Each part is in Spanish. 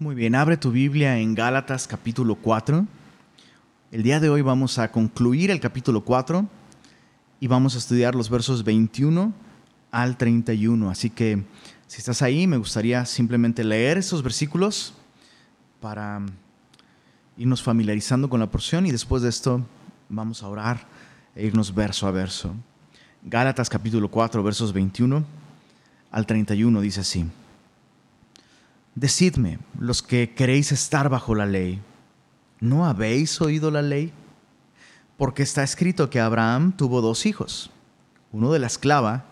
Muy bien, abre tu Biblia en Gálatas capítulo 4. El día de hoy vamos a concluir el capítulo 4 y vamos a estudiar los versos 21 al 31. Así que si estás ahí, me gustaría simplemente leer esos versículos para irnos familiarizando con la porción y después de esto vamos a orar e irnos verso a verso. Gálatas capítulo 4, versos 21 al 31 dice así. Decidme, los que queréis estar bajo la ley, ¿no habéis oído la ley? Porque está escrito que Abraham tuvo dos hijos, uno de la esclava,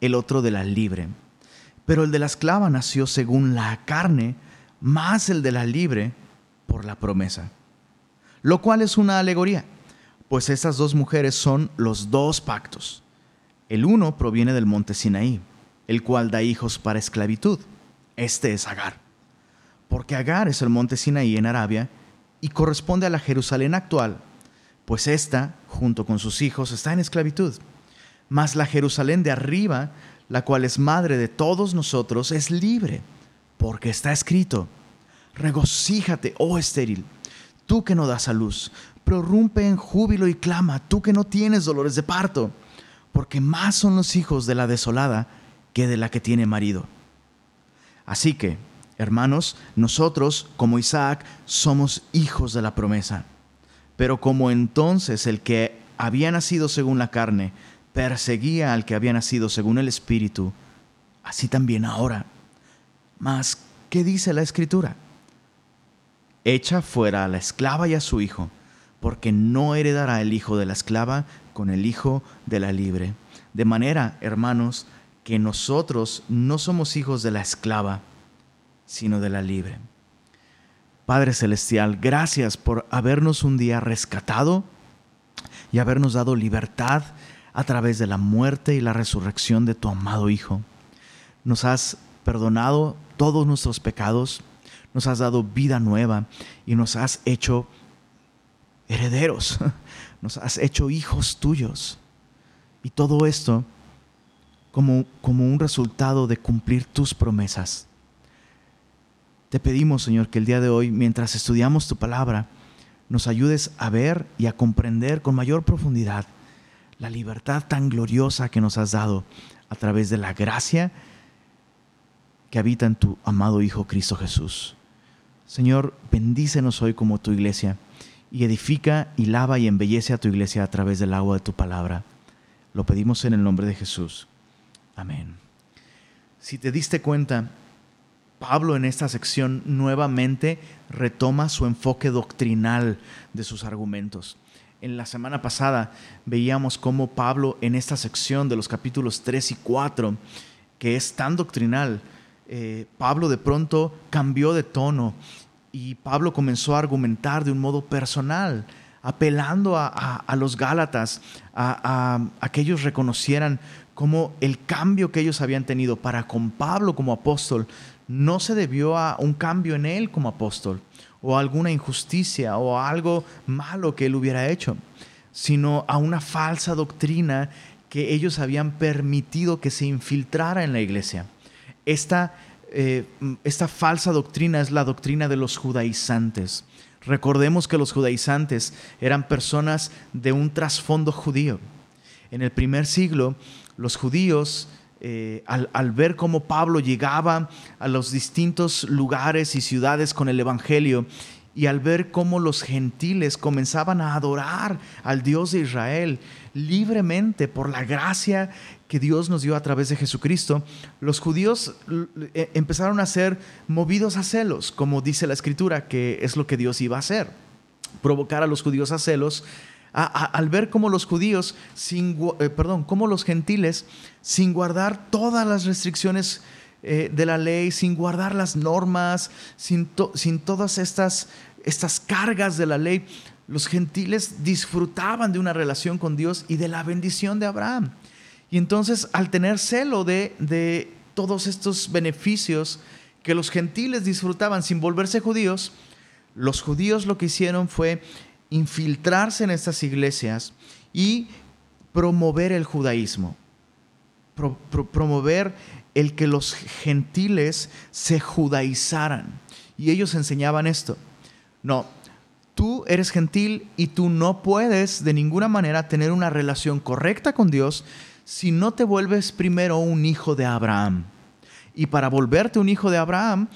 el otro de la libre. Pero el de la esclava nació según la carne, más el de la libre por la promesa. Lo cual es una alegoría, pues estas dos mujeres son los dos pactos. El uno proviene del monte Sinaí, el cual da hijos para esclavitud. Este es Agar porque Agar es el monte Sinaí en Arabia y corresponde a la Jerusalén actual, pues ésta, junto con sus hijos, está en esclavitud. Mas la Jerusalén de arriba, la cual es madre de todos nosotros, es libre, porque está escrito, regocíjate, oh estéril, tú que no das a luz, prorrumpe en júbilo y clama, tú que no tienes dolores de parto, porque más son los hijos de la desolada que de la que tiene marido. Así que, Hermanos, nosotros, como Isaac, somos hijos de la promesa. Pero como entonces el que había nacido según la carne perseguía al que había nacido según el Espíritu, así también ahora. Mas, ¿qué dice la Escritura? Echa fuera a la esclava y a su hijo, porque no heredará el hijo de la esclava con el hijo de la libre. De manera, hermanos, que nosotros no somos hijos de la esclava, sino de la libre. Padre Celestial, gracias por habernos un día rescatado y habernos dado libertad a través de la muerte y la resurrección de tu amado Hijo. Nos has perdonado todos nuestros pecados, nos has dado vida nueva y nos has hecho herederos, nos has hecho hijos tuyos. Y todo esto como, como un resultado de cumplir tus promesas. Te pedimos, Señor, que el día de hoy, mientras estudiamos tu palabra, nos ayudes a ver y a comprender con mayor profundidad la libertad tan gloriosa que nos has dado a través de la gracia que habita en tu amado Hijo Cristo Jesús. Señor, bendícenos hoy como tu iglesia y edifica y lava y embellece a tu iglesia a través del agua de tu palabra. Lo pedimos en el nombre de Jesús. Amén. Si te diste cuenta, Pablo en esta sección nuevamente retoma su enfoque doctrinal de sus argumentos. En la semana pasada veíamos cómo Pablo en esta sección de los capítulos 3 y 4, que es tan doctrinal, eh, Pablo de pronto cambió de tono y Pablo comenzó a argumentar de un modo personal, apelando a, los Gálatas, a, a, que ellos reconocieran cómo el cambio que ellos habían tenido para con Pablo como apóstol no se debió a un cambio en él como apóstol o a alguna injusticia o algo malo que él hubiera hecho, sino a una falsa doctrina que ellos habían permitido que se infiltrara en la iglesia. Esta, eh, esta falsa doctrina es la doctrina de los judaizantes. Recordemos que los judaizantes eran personas de un trasfondo judío. En el primer siglo, los judíos eh, al, ver cómo Pablo llegaba a los distintos lugares y ciudades con el Evangelio y al ver cómo los gentiles comenzaban a adorar al Dios de Israel libremente por la gracia que Dios nos dio a través de Jesucristo, los judíos eh, empezaron a ser movidos a celos, como dice la escritura, que es lo que Dios iba a hacer, provocar a los judíos a celos al ver cómo los judíos, sin, eh, perdón, cómo los gentiles, sin guardar todas las restricciones eh, de la ley, sin guardar las normas, sin, sin todas estas, estas cargas de la ley, los gentiles disfrutaban de una relación con Dios y de la bendición de Abraham. Y entonces, al tener celo de, de todos estos beneficios que los gentiles disfrutaban sin volverse judíos, los judíos lo que hicieron fue infiltrarse en estas iglesias y promover el judaísmo, promover el que los gentiles se judaizaran. y ellos enseñaban esto. No, tú eres gentil y tú no puedes de ninguna manera tener una relación correcta con Dios si no te vuelves primero un hijo de Abraham. Y para volverte un hijo de Abraham,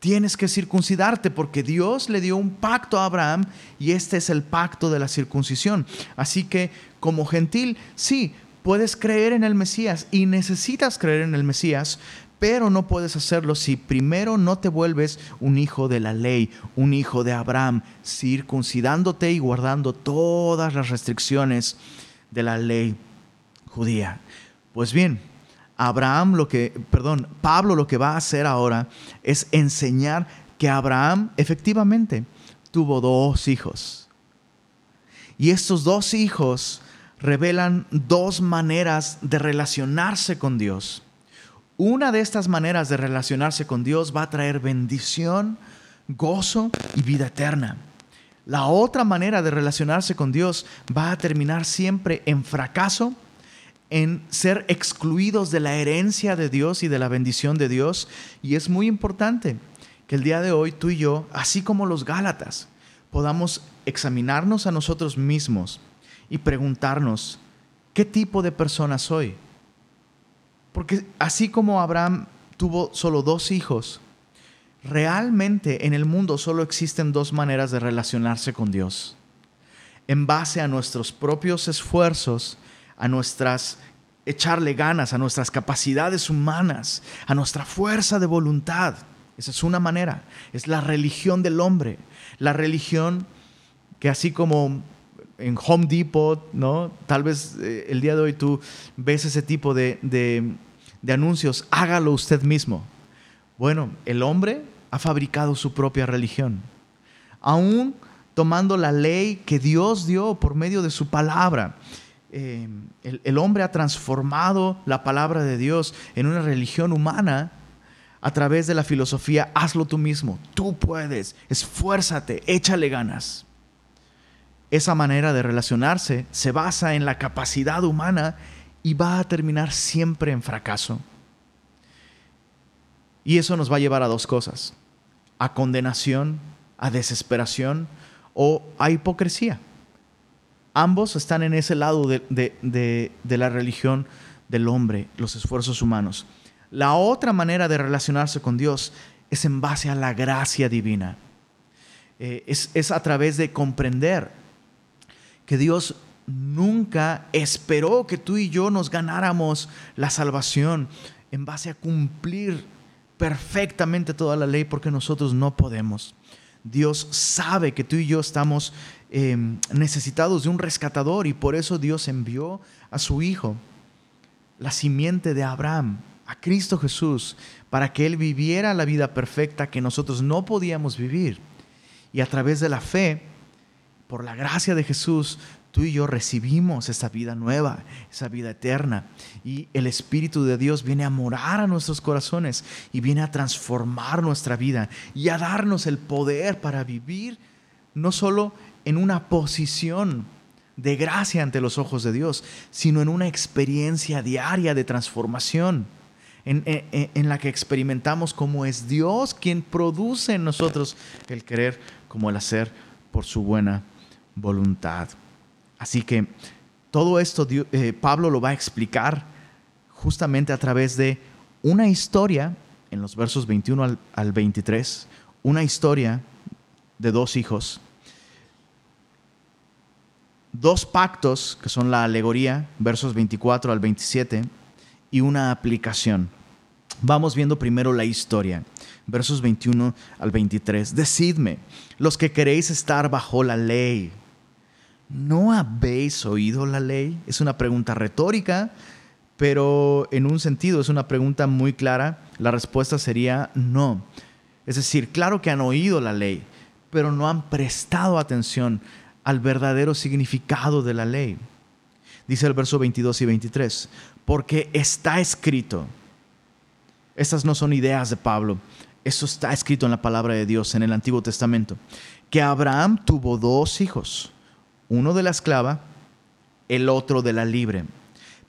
tienes que circuncidarte porque Dios le dio un pacto a Abraham y este es el pacto de la circuncisión. Así que como gentil, sí, puedes creer en el Mesías y necesitas creer en el Mesías, pero no puedes hacerlo si primero no te vuelves un hijo de la ley, un hijo de Abraham, circuncidándote y guardando todas las restricciones de la ley judía. Pues bien, Abraham lo que, perdón, Pablo lo que va a hacer ahora es enseñar que Abraham efectivamente tuvo dos hijos. Y estos dos hijos revelan dos maneras de relacionarse con Dios. Una de estas maneras de relacionarse con Dios va a traer bendición, gozo y vida eterna. La otra manera de relacionarse con Dios va a terminar siempre en fracaso en ser excluidos de la herencia de Dios y de la bendición de Dios. Y es muy importante que el día de hoy tú y yo, así como los Gálatas, podamos examinarnos a nosotros mismos y preguntarnos, ¿qué tipo de persona soy? Porque así como Abraham tuvo solo dos hijos, realmente en el mundo solo existen dos maneras de relacionarse con Dios. En base a nuestros propios esfuerzos a nuestras echarle ganas, a nuestras capacidades humanas, a nuestra fuerza de voluntad. Esa es una manera, es la religión del hombre, la religión que así como en Home Depot, ¿no? Tal vez eh, el día de hoy tú ves ese tipo de, de anuncios, hágalo usted mismo. Bueno, el hombre ha fabricado su propia religión. Aún tomando la ley que Dios dio por medio de su palabra Em, el, hombre ha transformado la palabra de Dios en una religión humana a través de la filosofía, hazlo tú mismo, tú puedes, esfuérzate, échale ganas. Esa manera de relacionarse se basa en la capacidad humana y va a terminar siempre en fracaso. Y eso nos va a llevar a dos cosas, a condenación, a desesperación o a hipocresía. Ambos están en ese lado de, la religión del hombre, los esfuerzos humanos. La otra manera de relacionarse con Dios es en base a la gracia divina. Eh, es, es a través de comprender que Dios nunca esperó que tú y yo nos ganáramos la salvación en base a cumplir perfectamente toda la ley porque nosotros no podemos. Dios sabe que tú y yo estamos Em, necesitados de un rescatador y por eso Dios envió a su Hijo, la simiente de Abraham, a Cristo Jesús, para que Él viviera la vida perfecta que nosotros no podíamos vivir. Y a través de la fe, por la gracia de Jesús, tú y yo recibimos esa vida nueva, esa vida eterna. Y el Espíritu de Dios viene a morar a nuestros corazones y viene a transformar nuestra vida y a darnos el poder para vivir no solo en una posición de gracia ante los ojos de Dios, sino en una experiencia diaria de transformación, en, la que experimentamos cómo es Dios quien produce en nosotros el querer como el hacer por su buena voluntad. Así que todo esto eh, Pablo lo va a explicar justamente a través de una historia, en los versos 21 al, al 23, una historia de dos hijos dos pactos, que son la alegoría, versos 24 al 27, y una aplicación. Vamos viendo primero la historia, versos 21 al 23. Decidme, los que queréis estar bajo la ley, ¿no habéis oído la ley? Es una pregunta retórica, pero en un sentido es una pregunta muy clara. La respuesta sería no. Es decir, claro que han oído la ley, pero no han prestado atención al verdadero significado de la ley. Dice el verso 22 y 23, porque está escrito, estas no son ideas de Pablo, eso está escrito en la palabra de Dios en el Antiguo Testamento, que Abraham tuvo dos hijos, uno de la esclava, el otro de la libre.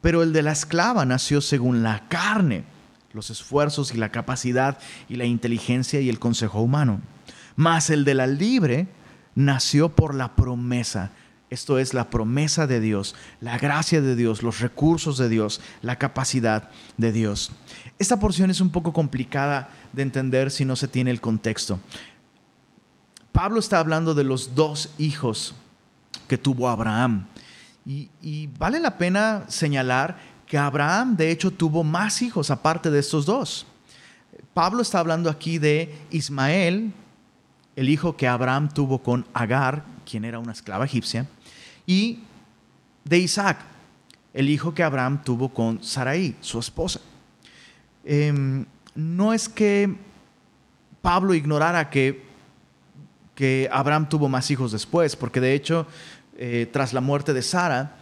Pero el de la esclava nació según la carne, los esfuerzos y la capacidad y la inteligencia y el consejo humano. Mas el de la libre nació por la promesa. Esto es la promesa de Dios, la gracia de Dios, los recursos de Dios, la capacidad de Dios. Esta porción es un poco complicada de entender si no se tiene el contexto. Pablo está hablando de los dos hijos que tuvo Abraham. Y, vale la pena señalar que Abraham de hecho tuvo más hijos aparte de estos dos. Pablo está hablando aquí de Ismael, el hijo que Abraham tuvo con Agar, quien era una esclava egipcia, y de Isaac, el hijo que Abraham tuvo con Sarai, su esposa. Em, no es que Pablo ignorara que, Abraham tuvo más hijos después, porque de hecho eh, tras la muerte de Sara,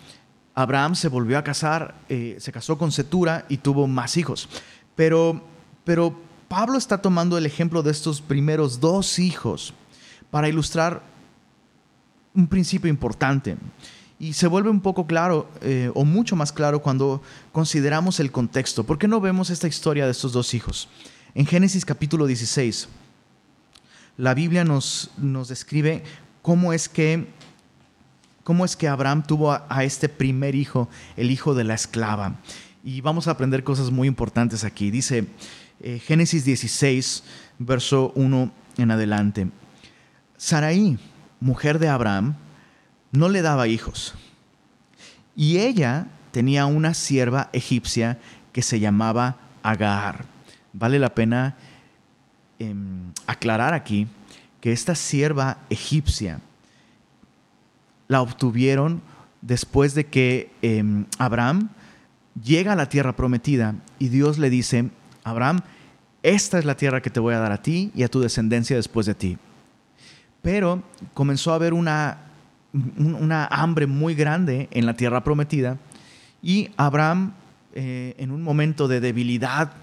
Abraham se volvió a casar, eh, se casó con Setura y tuvo más hijos. Pero, pero Pablo está tomando el ejemplo de estos primeros dos hijos para ilustrar un principio importante. Y se vuelve un poco claro, eh, o mucho más claro, cuando consideramos el contexto. ¿Por qué no vemos esta historia de estos dos hijos? En Génesis capítulo 16, la Biblia nos, nos describe cómo es que cómo es que Abraham tuvo a, este primer hijo, el hijo de la esclava. Y vamos a aprender cosas muy importantes aquí. Dice eh, Génesis 16, verso 1 en adelante. Sarai, mujer de Abraham, no le daba hijos. Y ella tenía una sierva egipcia que se llamaba Agar. Vale la pena em, aclarar aquí que esta sierva egipcia la obtuvieron después de que em, Abraham llega a la tierra prometida y Dios le dice, Abraham, esta es la tierra que te voy a dar a ti y a tu descendencia después de ti. Pero comenzó a haber una, una hambre muy grande en la tierra prometida y Abraham, eh, en un momento de debilidad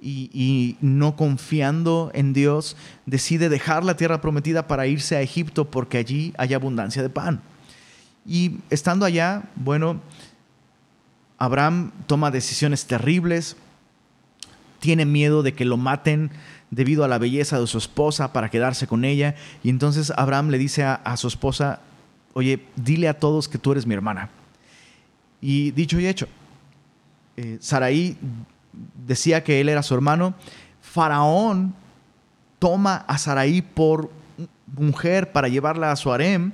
y, y, no confiando en Dios, decide dejar la tierra prometida para irse a Egipto porque allí hay abundancia de pan. Y estando allá, bueno, Abraham toma decisiones terribles, tiene miedo de que lo maten debido a la belleza de su esposa para quedarse con ella. Y entonces Abraham le dice a, su esposa, oye, dile a todos que tú eres mi hermana. Y dicho y hecho, eh, Saraí decía que él era su hermano. Faraón toma a Saraí por mujer para llevarla a su harem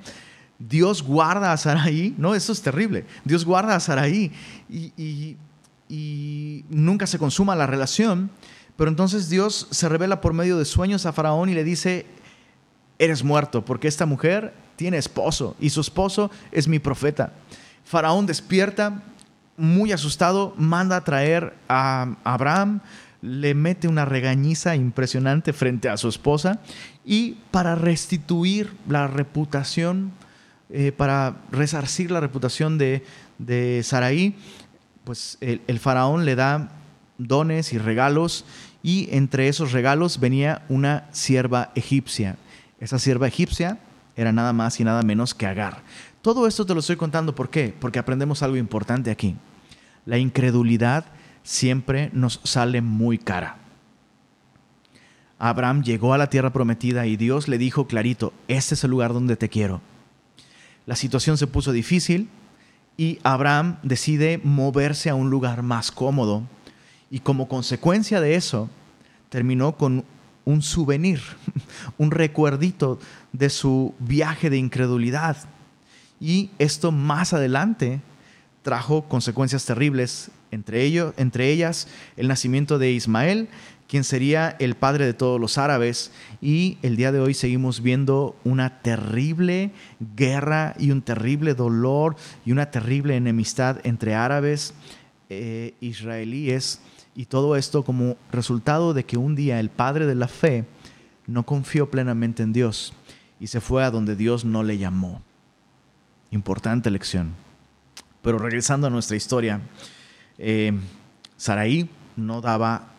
Dios guarda a Saraí, no, eso es terrible. Dios guarda a Saraí y, nunca se consuma la relación, pero entonces Dios se revela por medio de sueños a Faraón y le dice, eres muerto, porque esta mujer tiene esposo y su esposo es mi profeta. Faraón despierta, muy asustado, manda a traer a Abraham, le mete una regañiza impresionante frente a su esposa y para restituir la reputación eh, para resarcir la reputación de, de Saraí, pues el, faraón le da dones y regalos y entre esos regalos venía una sierva egipcia. Esa sierva egipcia era nada más y nada menos que Agar. Todo esto te lo estoy contando, ¿por qué? Porque aprendemos algo importante aquí. La incredulidad siempre nos sale muy cara. Abraham llegó a la tierra prometida y Dios le dijo clarito, este es el lugar donde te quiero la situación se puso difícil y Abraham decide moverse a un lugar más cómodo y como consecuencia de eso terminó con un souvenir, un recuerdito de su viaje de incredulidad. Y esto más adelante trajo consecuencias terribles, entre, entre ellas el nacimiento de Ismael quien sería el padre de todos los árabes. Y el día de hoy seguimos viendo una terrible guerra y un terrible dolor y una terrible enemistad entre árabes e israelíes. Y todo esto como resultado de que un día el padre de la fe no confió plenamente en Dios y se fue a donde Dios no le llamó. Importante lección. Pero regresando a nuestra historia, eh, Saraí no daba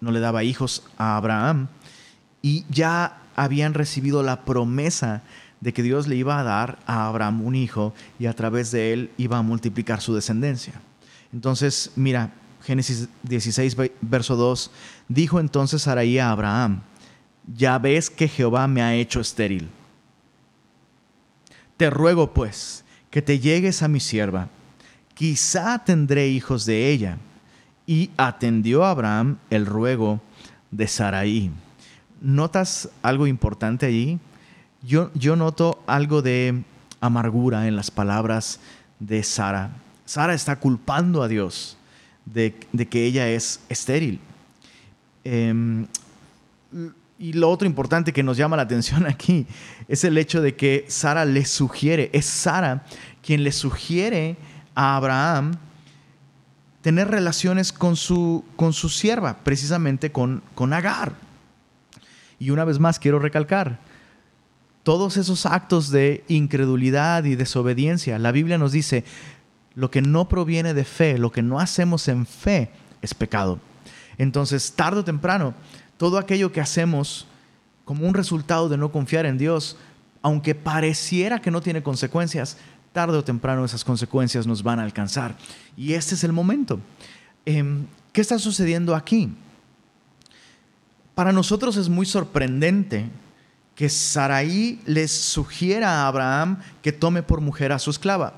no le daba hijos a Abraham y ya habían recibido la promesa de que Dios le iba a dar a Abraham un hijo y a través de él iba a multiplicar su descendencia. Entonces, mira, Génesis 16, verso 2, dijo entonces Sarai a Abraham, ya ves que Jehová me ha hecho estéril. Te ruego, pues, que te llegues a mi sierva, quizá tendré hijos de ella. Y atendió Abraham el ruego de Saraí. ¿Notas algo importante allí? Yo, yo noto algo de amargura en las palabras de Sara. Sara está culpando a Dios de, que ella es estéril. Em, y lo otro importante que nos llama la atención aquí es el hecho de que Sara le sugiere, es Sara quien le sugiere a Abraham tener relaciones con su, con su sierva, precisamente con, con Agar. Y una vez más quiero recalcar, todos esos actos de incredulidad y desobediencia, la Biblia nos dice, lo que no proviene de fe, lo que no hacemos en fe, es pecado. Entonces, tarde o temprano, todo aquello que hacemos como un resultado de no confiar en Dios, aunque pareciera que no tiene consecuencias, tarde o temprano esas consecuencias nos van a alcanzar. Y este es el momento. Em, ¿Qué está sucediendo aquí? Para nosotros es muy sorprendente que Saraí les sugiera a Abraham que tome por mujer a su esclava.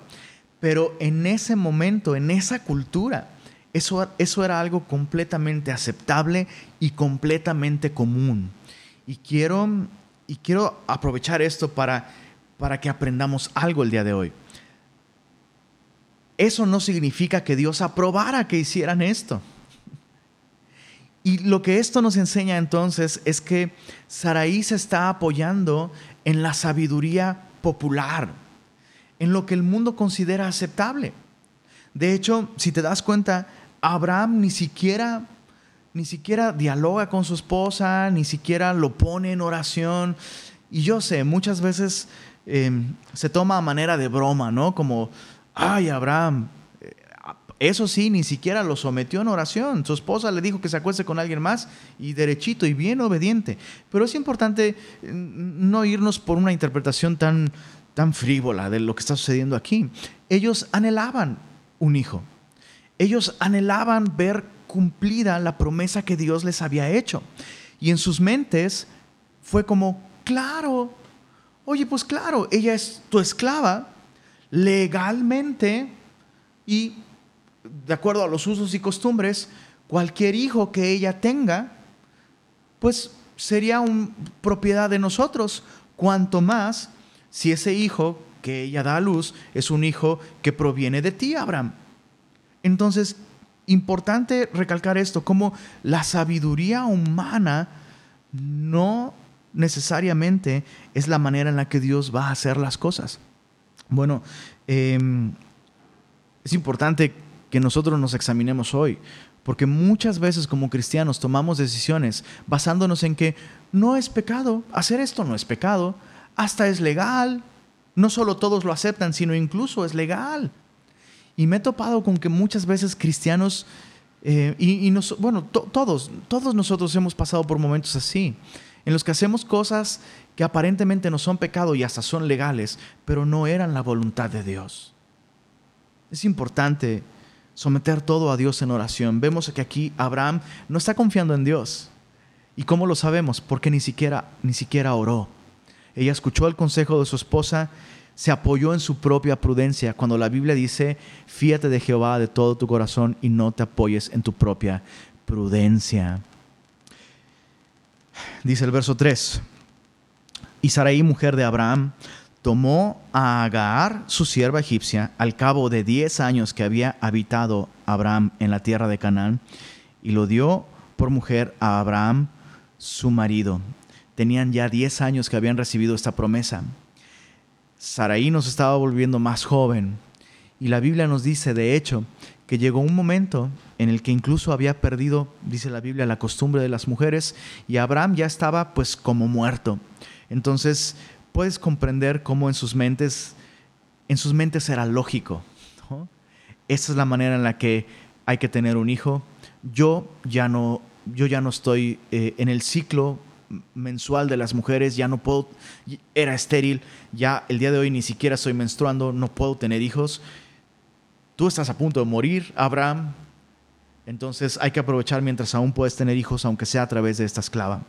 Pero en ese momento, en esa cultura, eso, eso era algo completamente aceptable y completamente común. Y quiero, y quiero aprovechar esto para, para que aprendamos algo el día de hoy. Eso no significa que Dios aprobara que hicieran esto. Y lo que esto nos enseña entonces es que Saraí se está apoyando en la sabiduría popular, en lo que el mundo considera aceptable. De hecho, si te das cuenta, Abraham ni siquiera ni siquiera dialoga con su esposa, ni siquiera lo pone en oración. Y yo sé, muchas veces em, se toma a manera de broma, ¿no? Como, ay, Abraham, eso sí, ni siquiera lo sometió en oración. Su esposa le dijo que se acueste con alguien más y derechito y bien obediente. Pero es importante mm, no irnos por una interpretación tan, tan frívola de lo que está sucediendo aquí. Ellos anhelaban un hijo. Ellos anhelaban ver cumplida la promesa que Dios les había hecho. Y en sus mentes fue como, claro, oye, pues claro, ella es tu esclava legalmente y de acuerdo a los usos y costumbres, cualquier hijo que ella tenga, pues sería un, propiedad de nosotros, cuanto más si ese hijo que ella da a luz es un hijo que proviene de ti, Abraham. Entonces, importante recalcar esto, como la sabiduría humana no necesariamente es la manera en la que Dios va a hacer las cosas. Bueno, em, es importante que nosotros nos examinemos hoy. Porque muchas veces como cristianos tomamos decisiones basándonos en que no es pecado, hacer esto no es pecado, hasta es legal. No solo todos lo aceptan, sino incluso es legal. Y me he topado con que muchas veces cristianos, eh, y, bueno, todos, todos nosotros hemos pasado por momentos así, en los que hacemos cosas que aparentemente no son pecado y hasta son legales, pero no eran la voluntad de Dios. Es importante someter todo a Dios en oración. Vemos que aquí Abraham no está confiando en Dios. ¿Y cómo lo sabemos? Porque ni siquiera, ni siquiera oró. Ella escuchó el consejo de su esposa, se apoyó en su propia prudencia. Cuando la Biblia dice, fíate de Jehová de todo tu corazón y no te apoyes en tu propia prudencia. Dice el verso 3. Y Sarai, mujer de Abraham, tomó a Agar, su sierva egipcia, al cabo de diez años que había habitado Abraham en la tierra de Canaán, y lo dio por mujer a Abraham, su marido. Tenían ya diez años que habían recibido esta promesa. Saraí nos estaba volviendo más joven, y la Biblia nos dice, de hecho, que llegó un momento en el que incluso había perdido, dice la Biblia, la costumbre de las mujeres, y Abraham ya estaba pues como muerto. Entonces, puedes comprender cómo en sus mentes, en sus mentes era lógico. Esa es la manera en la que hay que tener un hijo. Yo ya no, yo ya no estoy eh, en el ciclo mensual de las mujeres, ya no puedo, era estéril, ya el día de hoy ni siquiera estoy menstruando, no puedo tener hijos. Tú estás a punto de morir, Abraham. Entonces hay que aprovechar mientras aún puedes tener hijos, aunque sea a través de esta esclava.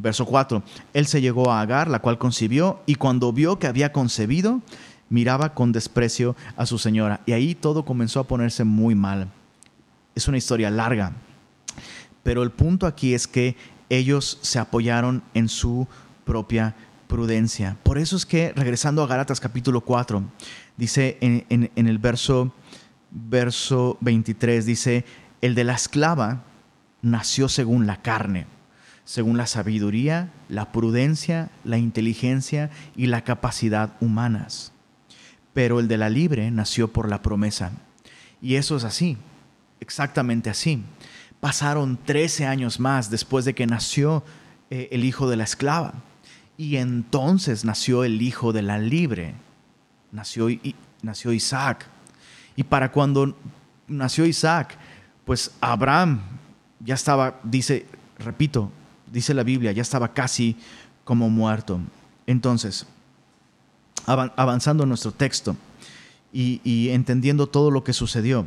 Verso 4. Él se llegó a Agar, la cual concibió, y cuando vio que había concebido, miraba con desprecio a su señora. Y ahí todo comenzó a ponerse muy mal. Es una historia larga. Pero el punto aquí es que ellos se apoyaron en su propia prudencia. Por eso es que, regresando a Galatas capítulo 4, dice en, el verso, verso 23, dice, el de la esclava nació según la carne, según la sabiduría, la prudencia, la inteligencia y la capacidad humanas. Pero el de la libre nació por la promesa. Y eso es así, exactamente así. Pasaron 13 años más después de que nació eh, el hijo de la esclava. Y entonces nació el hijo de la libre. Nació, nació Isaac. Y para cuando nació Isaac, pues Abraham ya estaba, dice, repito, dice la Biblia, ya estaba casi como muerto. Entonces, avanzando en nuestro texto y, entendiendo todo lo que sucedió,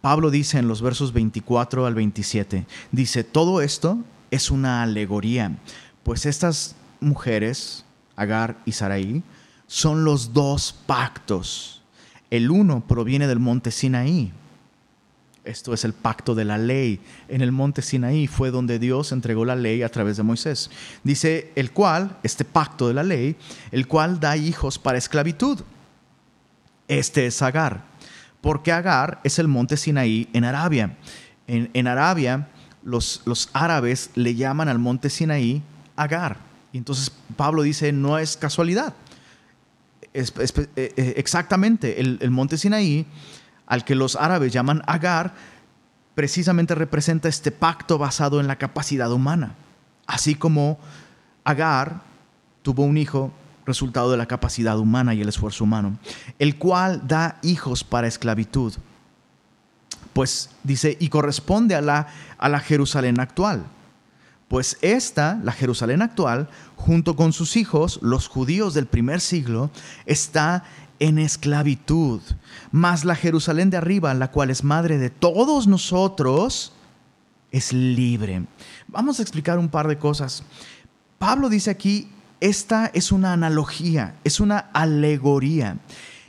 Pablo dice en los versos 24 al 27, dice, todo esto es una alegoría, pues estas mujeres, Agar y Sarai, son los dos pactos. El uno proviene del monte Sinaí. Esto es el pacto de la ley. En el monte Sinaí fue donde Dios entregó la ley a través de Moisés. Dice el cual, este pacto de la ley, el cual da hijos para esclavitud. Este es Agar porque Agar es el monte Sinaí en Arabia. En, Arabia, los, los, árabes le llaman al monte Sinaí Agar. Y entonces Pablo dice, no es casualidad. Eh, eh, exactamente, el, el monte Sinaí, al que los árabes llaman Agar, precisamente representa este pacto basado en la capacidad humana. Así como Agar tuvo un hijo resultado de la capacidad humana y el esfuerzo humano, el cual da hijos para esclavitud. Pues dice, y corresponde a la, a la Jerusalén actual. Pues esta, la Jerusalén actual, junto con sus hijos, los judíos del primer siglo, está en esclavitud. Mas la Jerusalén de arriba, la cual es madre de todos nosotros, es libre. Vamos a explicar un par de cosas. Pablo dice aquí, esta es una analogía, es una alegoría.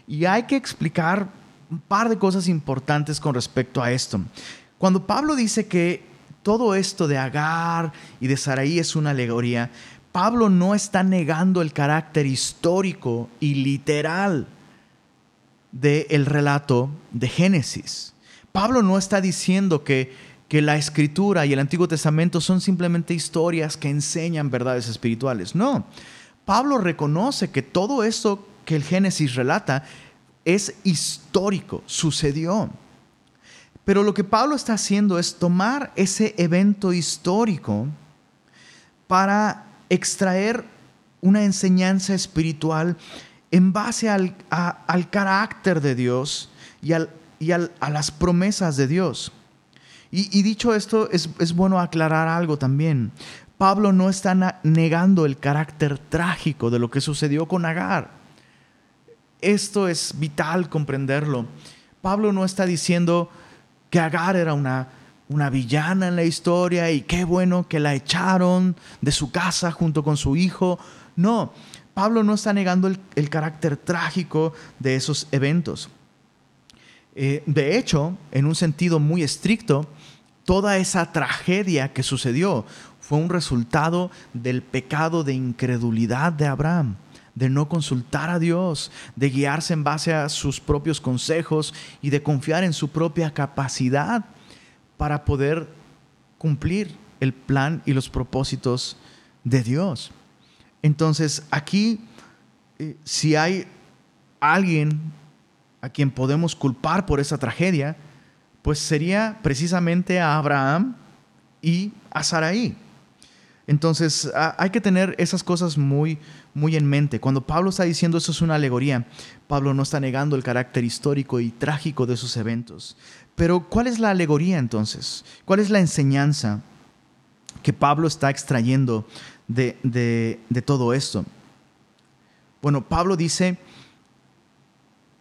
Y hay que explicar un par de cosas importantes con respecto a esto. Cuando Pablo dice que todo esto de Agar y de Saraí es una alegoría, Pablo no está negando el carácter histórico y literal del relato de Génesis. Pablo no está diciendo que que la escritura y el Antiguo Testamento son simplemente historias que enseñan verdades espirituales. No, Pablo reconoce que todo esto que el Génesis relata es histórico, sucedió. Pero lo que Pablo está haciendo es tomar ese evento histórico para extraer una enseñanza espiritual en base al, carácter de Dios y, a las promesas de Dios. Y, dicho esto, es, bueno aclarar algo también. Pablo no está negando el carácter trágico de lo que sucedió con Agar. Esto es vital comprenderlo. Pablo no está diciendo que Agar era una, una villana en la historia y qué bueno que la echaron de su casa junto con su hijo. No, Pablo no está negando el, carácter trágico de esos eventos. Eh, de hecho, en un sentido muy estricto, toda esa tragedia que sucedió fue un resultado del pecado de incredulidad de Abraham, de no consultar a Dios, de guiarse en base a sus propios consejos y de confiar en su propia capacidad para poder cumplir el plan y los propósitos de Dios. Entonces, aquí, eh, si hay alguien a quien podemos culpar por esa tragedia, pues sería precisamente a Abraham y a Saraí. Entonces hay que tener esas cosas muy, muy en mente. Cuando Pablo está diciendo eso es una alegoría, Pablo no está negando el carácter histórico y trágico de esos eventos. Pero ¿cuál es la alegoría entonces? ¿Cuál es la enseñanza que Pablo está extrayendo de, de todo esto? Bueno, Pablo dice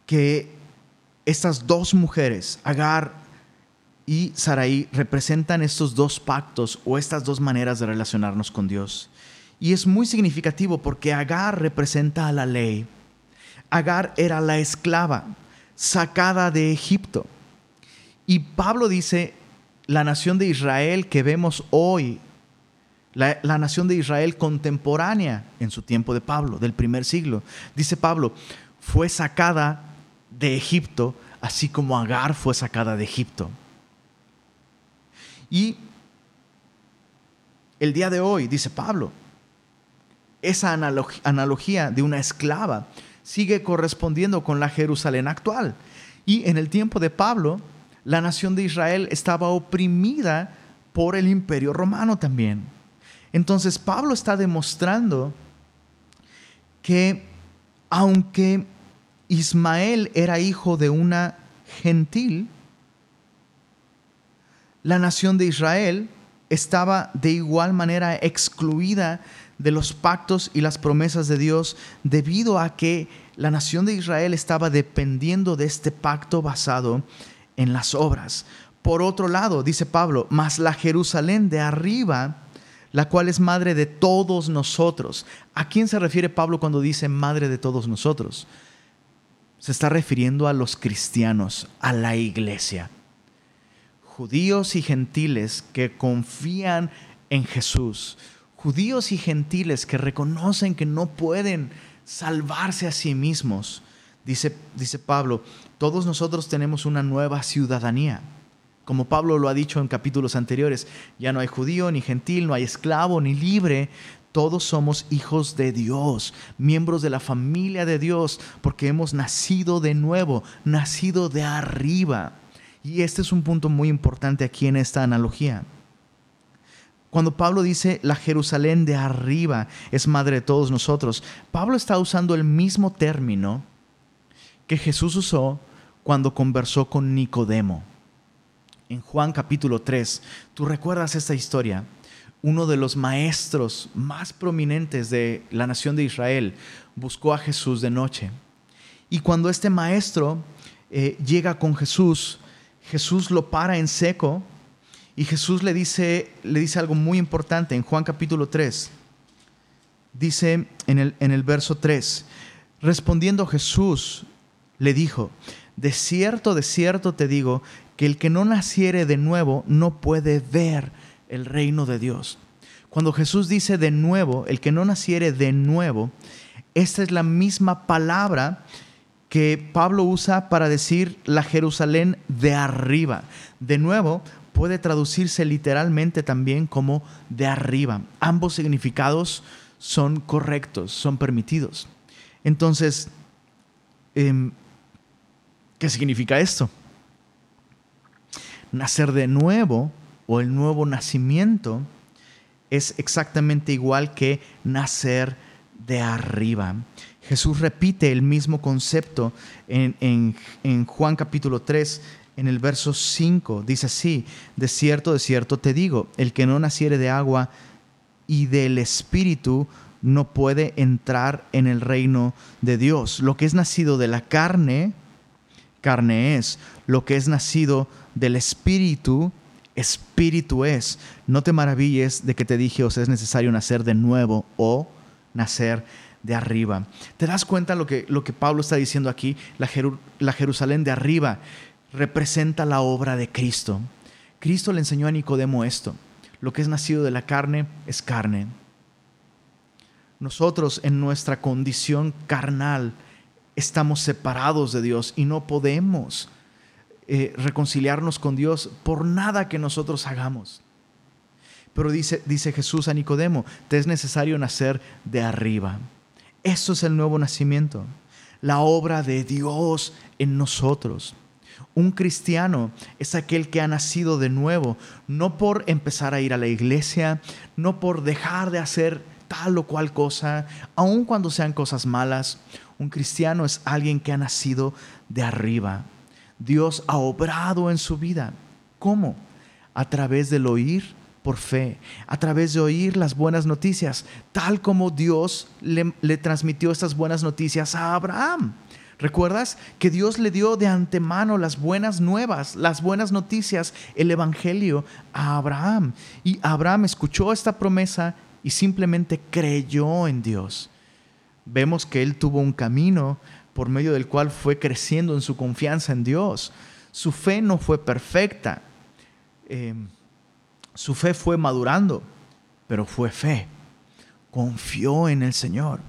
que estas dos mujeres, Agar y Saraí representan estos dos pactos o estas dos maneras de relacionarnos con Dios. Y es muy significativo porque Agar representa a la ley. Agar era la esclava sacada de Egipto. Y Pablo dice, la nación de Israel que vemos hoy, la, nación de Israel contemporánea en su tiempo de Pablo, del primer siglo, dice Pablo, fue sacada de Egipto, así como Agar fue sacada de Egipto. Y el día de hoy, dice Pablo, esa analogía de una esclava sigue correspondiendo con la Jerusalén actual. Y en el tiempo de Pablo, la nación de Israel estaba oprimida por el imperio romano también. Entonces Pablo está demostrando que aunque Ismael era hijo de una gentil, la nación de Israel estaba de igual manera excluida de los pactos y las promesas de Dios debido a que la nación de Israel estaba dependiendo de este pacto basado en las obras. Por otro lado, dice Pablo, mas la Jerusalén de arriba, la cual es madre de todos nosotros. ¿A quién se refiere Pablo cuando dice madre de todos nosotros? Se está refiriendo a los cristianos, a la iglesia. Judíos y gentiles que confían en Jesús, judíos y gentiles que reconocen que no pueden salvarse a sí mismos. Dice, dice Pablo, todos nosotros tenemos una nueva ciudadanía. Como Pablo lo ha dicho en capítulos anteriores, ya no hay judío ni gentil, no hay esclavo ni libre, todos somos hijos de Dios, miembros de la familia de Dios, porque hemos nacido de nuevo, nacido de arriba. Y este es un punto muy importante aquí en esta analogía. Cuando Pablo dice la Jerusalén de arriba es madre de todos nosotros, Pablo está usando el mismo término que Jesús usó cuando conversó con Nicodemo. En Juan capítulo 3, tú recuerdas esta historia. Uno de los maestros más prominentes de la nación de Israel buscó a Jesús de noche. Y cuando este maestro eh, llega con Jesús, Jesús lo para en seco y Jesús le dice, le dice algo muy importante en Juan capítulo 3. Dice en el, en el verso 3, respondiendo Jesús, le dijo, de cierto, de cierto te digo, que el que no naciere de nuevo no puede ver el reino de Dios. Cuando Jesús dice de nuevo, el que no naciere de nuevo, esta es la misma palabra que Pablo usa para decir la Jerusalén de arriba. De nuevo, puede traducirse literalmente también como de arriba. Ambos significados son correctos, son permitidos. Entonces, em, ¿qué significa esto? Nacer de nuevo o el nuevo nacimiento es exactamente igual que nacer de arriba. Jesús repite el mismo concepto en, en, en Juan capítulo 3, en el verso 5 dice así, de cierto, de cierto te digo, el que no naciere de agua y del Espíritu no puede entrar en el reino de Dios. Lo que es nacido de la carne, carne es. Lo que es nacido del Espíritu, Espíritu es. No te maravilles de que te dije, os es necesario nacer de nuevo o nacer de arriba. ¿Te das cuenta lo que, lo que Pablo está diciendo aquí? La Jerusalén de arriba representa la obra de Cristo. Cristo le enseñó a Nicodemo esto. Lo que es nacido de la carne es carne. Nosotros en nuestra condición carnal estamos separados de Dios y no podemos eh, reconciliarnos con Dios por nada que nosotros hagamos. Pero dice, dice Jesús a Nicodemo, te es necesario nacer de arriba. Eso es el nuevo nacimiento, la obra de Dios en nosotros. Un cristiano es aquel que ha nacido de nuevo, no por empezar a ir a la iglesia, no por dejar de hacer tal o cual cosa, aun cuando sean cosas malas. Un cristiano es alguien que ha nacido de arriba. Dios ha obrado en su vida. ¿Cómo? A través del oír por fe, a través de oír las buenas noticias, tal como Dios le, le transmitió estas buenas noticias a Abraham. ¿Recuerdas que Dios le dio de antemano las buenas nuevas, las buenas noticias, el Evangelio a Abraham? Y Abraham escuchó esta promesa y simplemente creyó en Dios. Vemos que él tuvo un camino por medio del cual fue creciendo en su confianza en Dios. Su fe no fue perfecta, em, su fe fue madurando, pero fue fe. Confió en el Señor.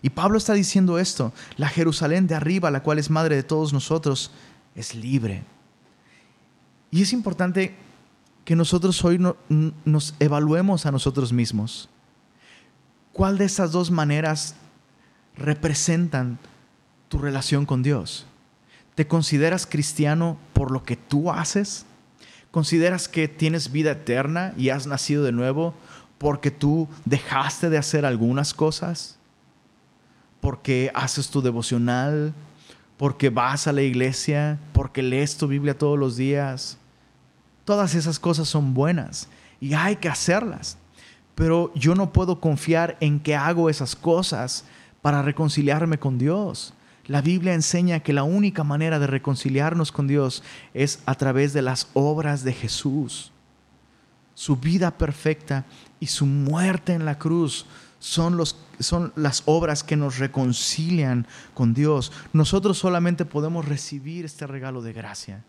Y Pablo está diciendo esto, la Jerusalén de arriba, la cual es madre de todos nosotros, es libre. Y es importante que nosotros hoy nos evaluemos a nosotros mismos. ¿Cuál de estas dos maneras representan tu relación con Dios? ¿Te consideras cristiano por lo que tú haces? ¿Consideras que tienes vida eterna y has nacido de nuevo porque tú dejaste de hacer algunas cosas? ¿Porque haces tu devocional? ¿Porque vas a la iglesia? ¿Porque lees tu Biblia todos los días? Todas esas cosas son buenas y hay que hacerlas. Pero yo no puedo confiar en que hago esas cosas para reconciliarme con Dios. La Biblia enseña que la única manera de reconciliarnos con Dios es a través de las obras de Jesús. Su vida perfecta y su muerte en la cruz son, los, son las obras que nos reconcilian con Dios. Nosotros solamente podemos recibir este regalo de gracia.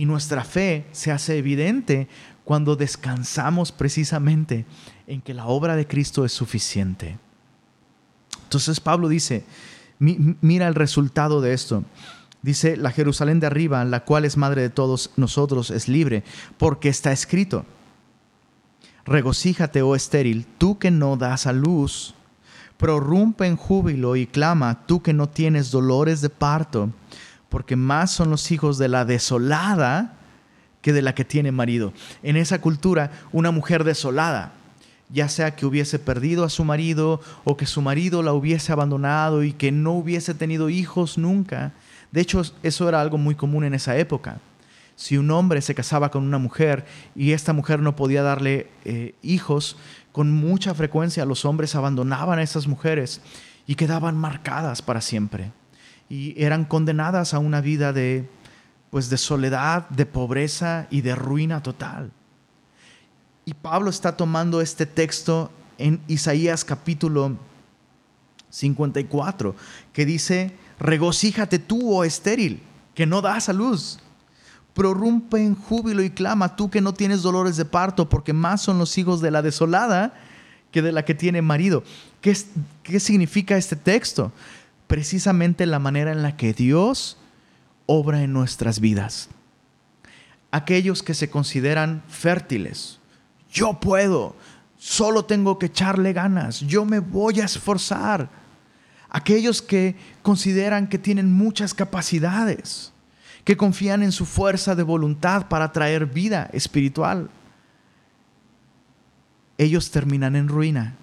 Y nuestra fe se hace evidente cuando descansamos precisamente en que la obra de Cristo es suficiente. Entonces Pablo dice, mira el resultado de esto. Dice, la Jerusalén de arriba, la cual es madre de todos nosotros, es libre, porque está escrito, regocíjate, oh estéril, tú que no das a luz, prorrumpe en júbilo y clama, tú que no tienes dolores de parto porque más son los hijos de la desolada que de la que tiene marido. En esa cultura, una mujer desolada, ya sea que hubiese perdido a su marido o que su marido la hubiese abandonado y que no hubiese tenido hijos nunca. De hecho, eso era algo muy común en esa época. Si un hombre se casaba con una mujer y esta mujer no podía darle eh, hijos, con mucha frecuencia los hombres abandonaban a esas mujeres y quedaban marcadas para siempre y eran condenadas a una vida de, pues, de soledad, de pobreza y de ruina total. Y Pablo está tomando este texto en Isaías capítulo 54, que dice, regocíjate tú, oh estéril, que no das a luz. Prorrumpe en júbilo y clama tú que no tienes dolores de parto, porque más son los hijos de la desolada que de la que tiene marido. ¿Qué, qué significa este texto? Precisamente la manera en la que Dios obra en nuestras vidas. Aquellos que se consideran fértiles, yo puedo, solo tengo que echarle ganas, yo me voy a esforzar. Aquellos que consideran que tienen muchas capacidades, que confían en su fuerza de voluntad para traer vida espiritual, ellos terminan en ruina.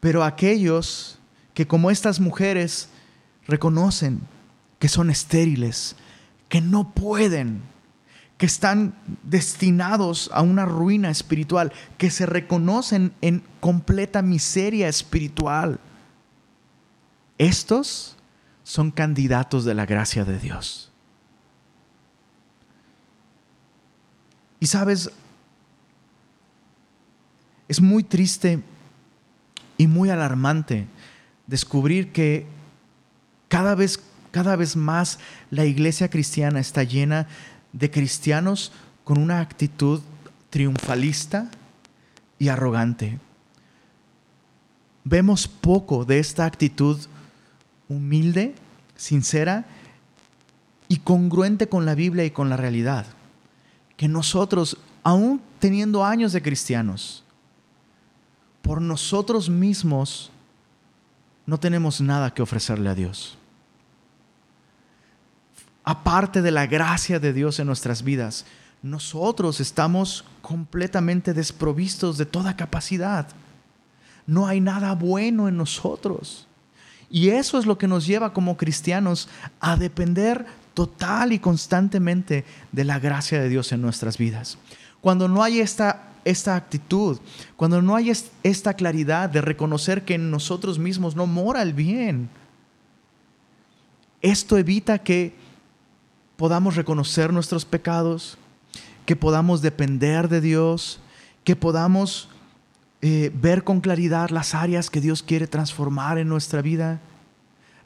Pero aquellos que como estas mujeres reconocen que son estériles, que no pueden, que están destinados a una ruina espiritual, que se reconocen en completa miseria espiritual. Estos son candidatos de la gracia de Dios. Y sabes, es muy triste y muy alarmante descubrir que cada vez, cada vez más la iglesia cristiana está llena de cristianos con una actitud triunfalista y arrogante. Vemos poco de esta actitud humilde, sincera y congruente con la Biblia y con la realidad. Que nosotros, aún teniendo años de cristianos, por nosotros mismos no tenemos nada que ofrecerle a Dios aparte de la gracia de Dios en nuestras vidas, nosotros estamos completamente desprovistos de toda capacidad. No hay nada bueno en nosotros. Y eso es lo que nos lleva como cristianos a depender total y constantemente de la gracia de Dios en nuestras vidas. Cuando no hay esta, esta actitud, cuando no hay esta claridad de reconocer que en nosotros mismos no mora el bien, esto evita que podamos reconocer nuestros pecados, que podamos depender de Dios, que podamos eh, ver con claridad las áreas que Dios quiere transformar en nuestra vida.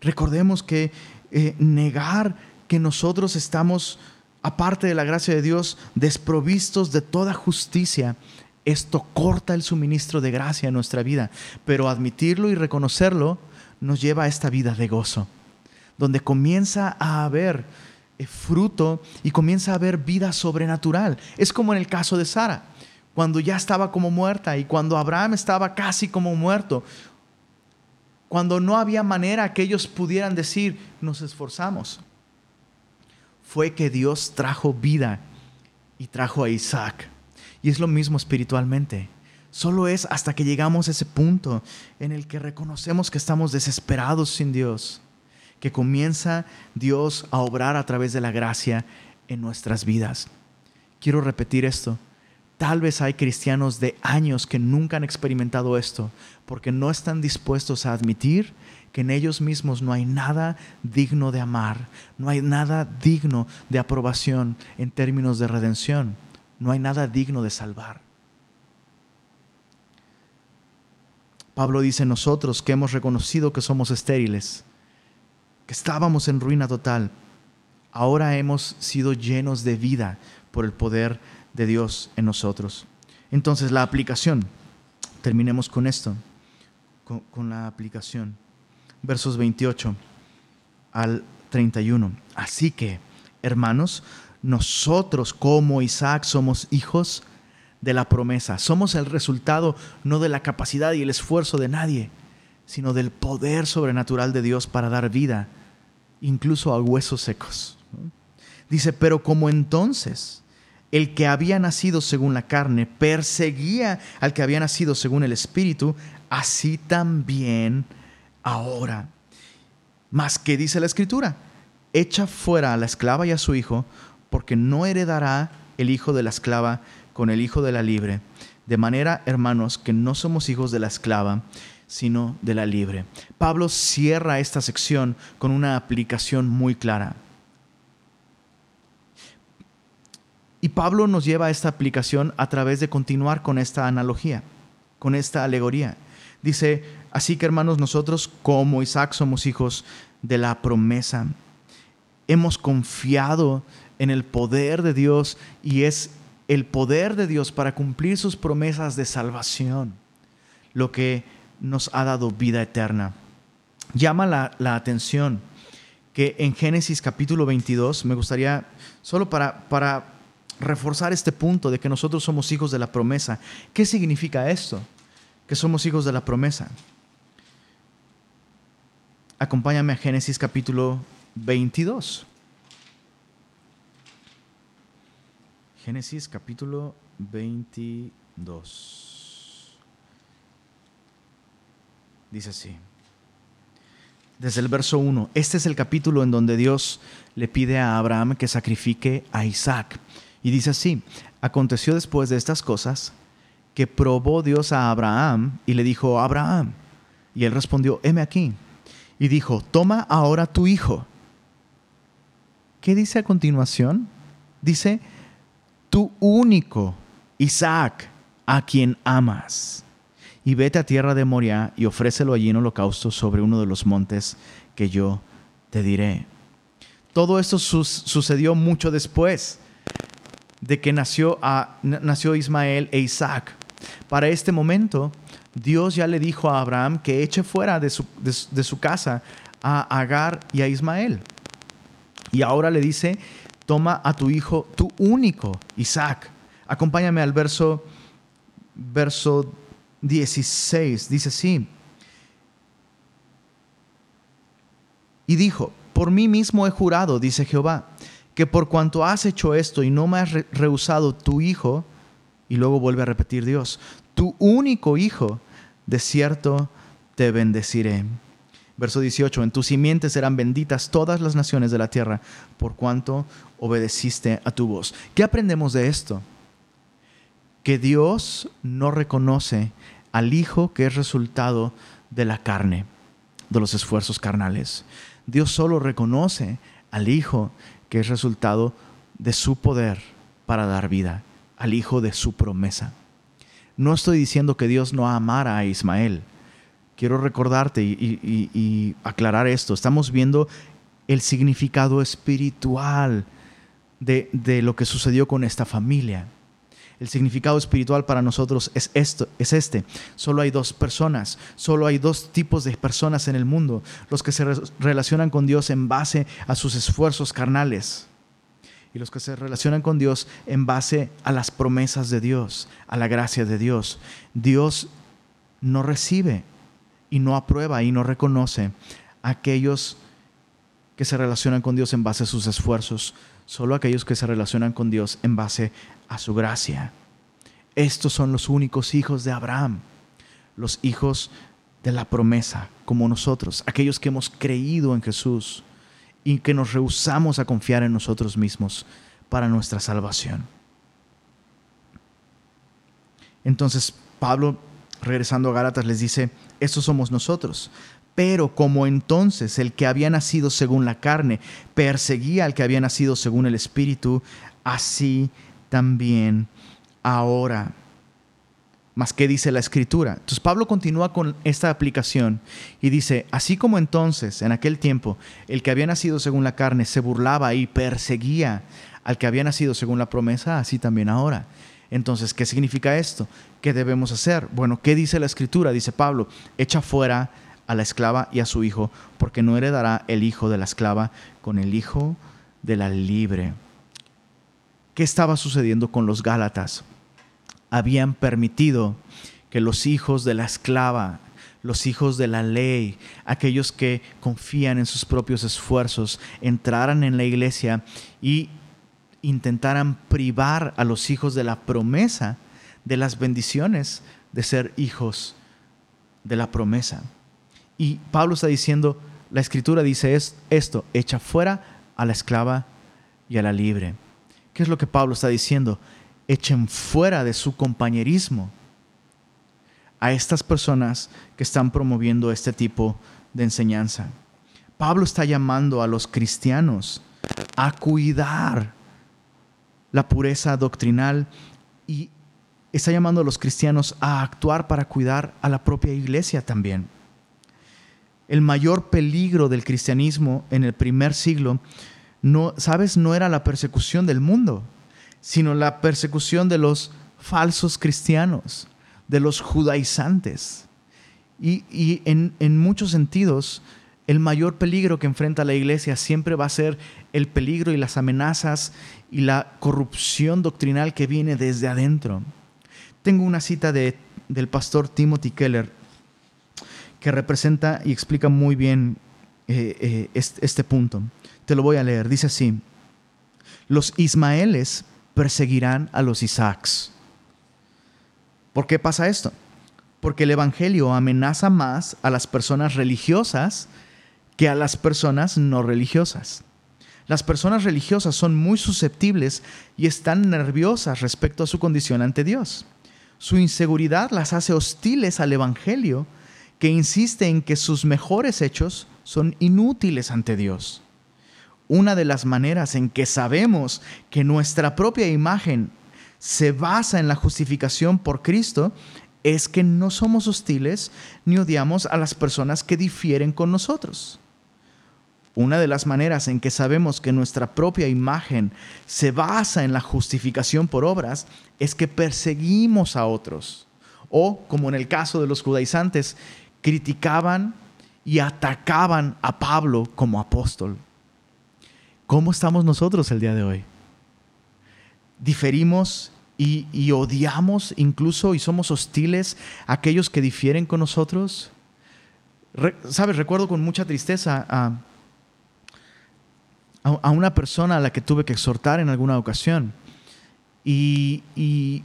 Recordemos que eh, negar que nosotros estamos, aparte de la gracia de Dios, desprovistos de toda justicia, esto corta el suministro de gracia en nuestra vida. Pero admitirlo y reconocerlo nos lleva a esta vida de gozo, donde comienza a haber fruto y comienza a haber vida sobrenatural. Es como en el caso de Sara, cuando ya estaba como muerta y cuando Abraham estaba casi como muerto, cuando no había manera que ellos pudieran decir, nos esforzamos, fue que Dios trajo vida y trajo a Isaac. Y es lo mismo espiritualmente. Solo es hasta que llegamos a ese punto en el que reconocemos que estamos desesperados sin Dios, que comienza Dios a obrar a través de la gracia en nuestras vidas. Quiero repetir esto. Tal vez hay cristianos de años que nunca han experimentado esto porque no están dispuestos a admitir que en ellos mismos no hay nada digno de amar, no hay nada digno de aprobación en términos de redención, no hay nada digno de salvar. Pablo dice, nosotros que hemos reconocido que somos estériles, que estábamos en ruina total, ahora hemos sido llenos de vida por el poder de Dios en nosotros. Entonces, la aplicación, terminemos con esto, con, con la aplicación. Versos 28 al 31. Así que, hermanos, nosotros como Isaac somos hijos de la promesa. Somos el resultado no de la capacidad y el esfuerzo de nadie, sino del poder sobrenatural de Dios para dar vida, incluso a huesos secos. Dice, pero como entonces el que había nacido según la carne perseguía al que había nacido según el Espíritu, así también ahora. Más que dice la Escritura, echa fuera a la esclava y a su hijo, porque no heredará el hijo de la esclava con el hijo de la libre. De manera, hermanos, que no somos hijos de la esclava, sino de la libre. Pablo cierra esta sección con una aplicación muy clara. Y Pablo nos lleva a esta aplicación a través de continuar con esta analogía, con esta alegoría. Dice, así que hermanos, nosotros como Isaac somos hijos de la promesa. Hemos confiado en el poder de Dios y es el poder de Dios para cumplir sus promesas de salvación, lo que nos ha dado vida eterna. Llama la, atención que en Génesis capítulo 22, me gustaría, solo para, para reforzar este punto de que nosotros somos hijos de la promesa, ¿qué significa esto? Que somos hijos de la promesa. Acompáñame a Génesis capítulo 22. Génesis capítulo 22. Dice así. Desde el verso 1, este es el capítulo en donde Dios le pide a Abraham que sacrifique a Isaac. Y dice así, aconteció después de estas cosas que probó Dios a Abraham y le dijo, Abraham. Y él respondió, heme aquí. Y dijo, toma ahora tu hijo. ¿Qué dice a continuación? Dice, tu único Isaac, a quien amas. Y vete a tierra de Moria y ofrécelo allí en holocausto sobre uno de los montes que yo te diré. Todo esto sucedió mucho después de que nació, a, nació Ismael e Isaac. Para este momento, Dios ya le dijo a Abraham que eche fuera de su, de su casa a Agar y a Ismael. Y ahora le dice toma a tu hijo, tu único, Isaac. Acompáñame al verso, verso 16. Dice así. Y dijo, por mí mismo he jurado, dice Jehová, que por cuanto has hecho esto y no me has rehusado tu hijo, y luego vuelve a repetir Dios, tu único hijo, de cierto te bendeciré. Verso 18, en tu simiente serán benditas todas las naciones de la tierra, por cuanto obedeciste a tu voz. ¿Qué aprendemos de esto? Que Dios no reconoce al Hijo que es resultado de la carne, de los esfuerzos carnales. Dios solo reconoce al Hijo que es resultado de su poder para dar vida, al Hijo de su promesa. No estoy diciendo que Dios no amara a Ismael. Quiero recordarte y, aclarar esto. Estamos viendo el significado espiritual de, lo que sucedió con esta familia. El significado espiritual para nosotros es esto, es este. Solo hay dos personas, solo hay dos tipos de personas en el mundo, los que se relacionan con Dios en base a sus esfuerzos carnales y los que se relacionan con Dios en base a las promesas de Dios, a la gracia de Dios. Dios no recibe y no aprueba y no reconoce a aquellos que se relacionan con Dios en base a sus esfuerzos, solo aquellos que se relacionan con Dios en base a su gracia. Estos son los únicos hijos de Abraham, los hijos de la promesa, como nosotros, aquellos que hemos creído en Jesús y que nos rehusamos a confiar en nosotros mismos para nuestra salvación. Entonces Pablo, regresando a Gálatas, les dice, estos somos nosotros. Pero como entonces el que había nacido según la carne perseguía al que había nacido según el Espíritu, así también ahora más que dice la escritura. Entonces Pablo continúa con esta aplicación y dice, así como entonces, en aquel tiempo, el que había nacido según la carne se burlaba y perseguía al que había nacido según la promesa, así también ahora. Entonces, ¿qué significa esto? ¿Qué debemos hacer? Bueno, ¿qué dice la escritura? Dice Pablo, echa fuera a la esclava y a su hijo, porque no heredará el hijo de la esclava con el hijo de la libre. ¿Qué estaba sucediendo con los Gálatas? habían permitido que los hijos de la esclava, los hijos de la ley, aquellos que confían en sus propios esfuerzos, entraran en la iglesia y intentaran privar a los hijos de la promesa de las bendiciones de ser hijos de la promesa. Y Pablo está diciendo, la escritura dice esto, echa fuera a la esclava y a la libre. ¿Qué es lo que Pablo está diciendo? echen fuera de su compañerismo a estas personas que están promoviendo este tipo de enseñanza. Pablo está llamando a los cristianos a cuidar la pureza doctrinal y está llamando a los cristianos a actuar para cuidar a la propia iglesia también. El mayor peligro del cristianismo en el primer siglo, no, sabes, no era la persecución del mundo sino la persecución de los falsos cristianos, de los judaizantes. Y, en, en muchos sentidos, el mayor peligro que enfrenta la iglesia siempre va a ser el peligro y las amenazas y la corrupción doctrinal que viene desde adentro. Tengo una cita de, del pastor Timothy Keller que representa y explica muy bien eh, eh, este punto. Te lo voy a leer. Dice así, los ismaeles perseguirán a los Isaacs. ¿Por qué pasa esto? Porque el Evangelio amenaza más a las personas religiosas que a las personas no religiosas. Las personas religiosas son muy susceptibles y están nerviosas respecto a su condición ante Dios. Su inseguridad las hace hostiles al Evangelio, que insiste en que sus mejores hechos son inútiles ante Dios una de las maneras en que sabemos que nuestra propia imagen se basa en la justificación por Cristo es que no somos hostiles ni odiamos a las personas que difieren con nosotros. Una de las maneras en que sabemos que nuestra propia imagen se basa en la justificación por obras es que perseguimos a otros. O, como en el caso de los judaizantes, criticaban y atacaban a Pablo como apóstol. ¿Cómo estamos nosotros el día de hoy? ¿Diferimos y, odiamos incluso y somos hostiles a aquellos que difieren con nosotros? ¿Sabes? Recuerdo con mucha tristeza a, a, una persona a la que tuve que exhortar en alguna ocasión. Y, y,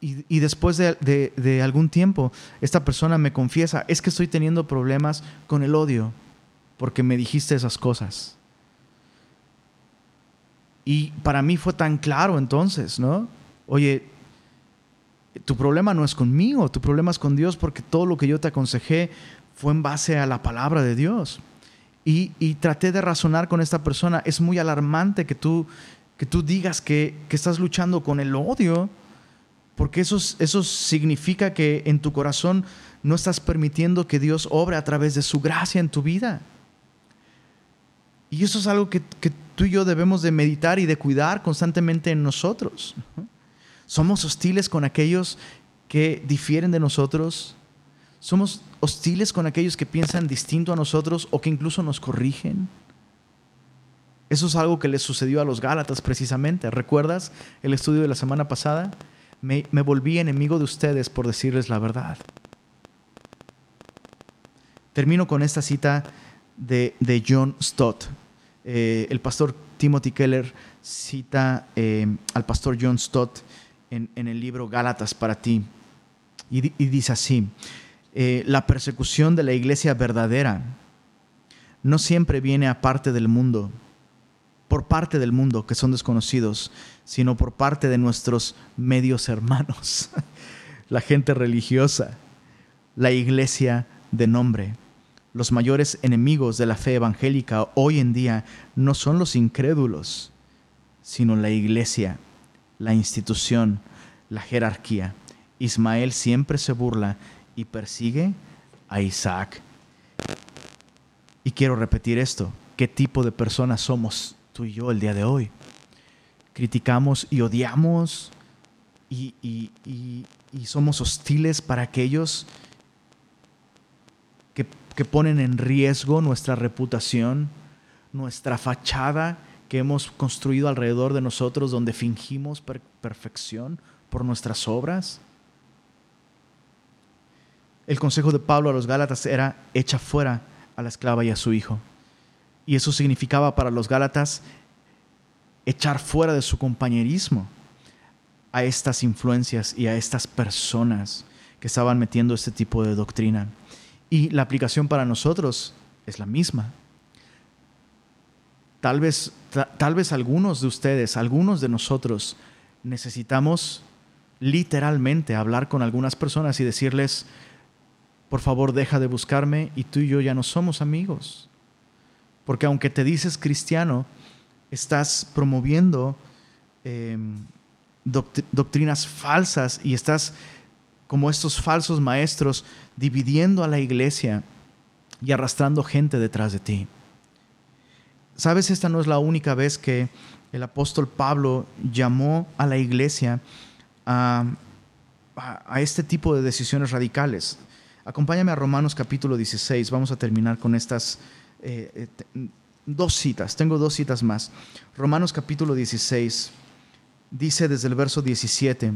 y después de, de, de, algún tiempo, esta persona me confiesa, es que estoy teniendo problemas con el odio porque me dijiste esas cosas. Y para mí fue tan claro entonces, ¿no? Oye, tu problema no es conmigo, tu problema es con Dios porque todo lo que yo te aconsejé fue en base a la palabra de Dios. Y, traté de razonar con esta persona. Es muy alarmante que tú, que tú digas que, que estás luchando con el odio porque eso, eso significa que en tu corazón no estás permitiendo que Dios obre a través de su gracia en tu vida. Y eso es algo que, que tú y yo debemos de meditar y de cuidar constantemente en nosotros. Somos hostiles con aquellos que difieren de nosotros. Somos hostiles con aquellos que piensan distinto a nosotros o que incluso nos corrigen. Eso es algo que les sucedió a los Gálatas precisamente. ¿Recuerdas el estudio de la semana pasada? Me, volví enemigo de ustedes por decirles la verdad. Termino con esta cita de, John Stott. Eh, el pastor Timothy Keller cita eh, al pastor John Stott en, el libro Gálatas para ti. Y, dice así, eh, la persecución de la iglesia verdadera no siempre viene aparte del mundo por parte del mundo que son desconocidos, sino por parte de nuestros medios hermanos, la gente religiosa, la iglesia de nombre. Los mayores enemigos de la fe evangélica hoy en día no son los incrédulos, sino la iglesia, la institución, la jerarquía. Ismael siempre se burla y persigue a Isaac. Y quiero repetir esto, ¿qué tipo de personas somos tú y yo el día de hoy. Criticamos y odiamos y, somos hostiles para aquellos que, que ponen en riesgo nuestra reputación, nuestra fachada que hemos construido alrededor de nosotros donde fingimos perfección por nuestras obras. El consejo de Pablo a los Gálatas era echa fuera a la esclava y a su hijo. Y eso significaba para los Gálatas echar fuera de su compañerismo a estas influencias y a estas personas que estaban metiendo este tipo de doctrina. Y la aplicación para nosotros es la misma. Tal vez, tal vez algunos de ustedes, algunos de nosotros, necesitamos literalmente hablar con algunas personas y decirles, por favor deja de buscarme y tú y yo ya no somos amigos. Porque aunque te dices cristiano, estás promoviendo em, doctrinas falsas y estás como estos falsos maestros dividiendo a la iglesia y arrastrando gente detrás de ti. Sabes, esta no es la única vez que el apóstol Pablo llamó a la iglesia a, este tipo de decisiones radicales. Acompáñame a Romanos capítulo 16, vamos a terminar con estas eh, eh, dos citas, tengo dos citas más. Romanos capítulo 16 dice desde el verso 17,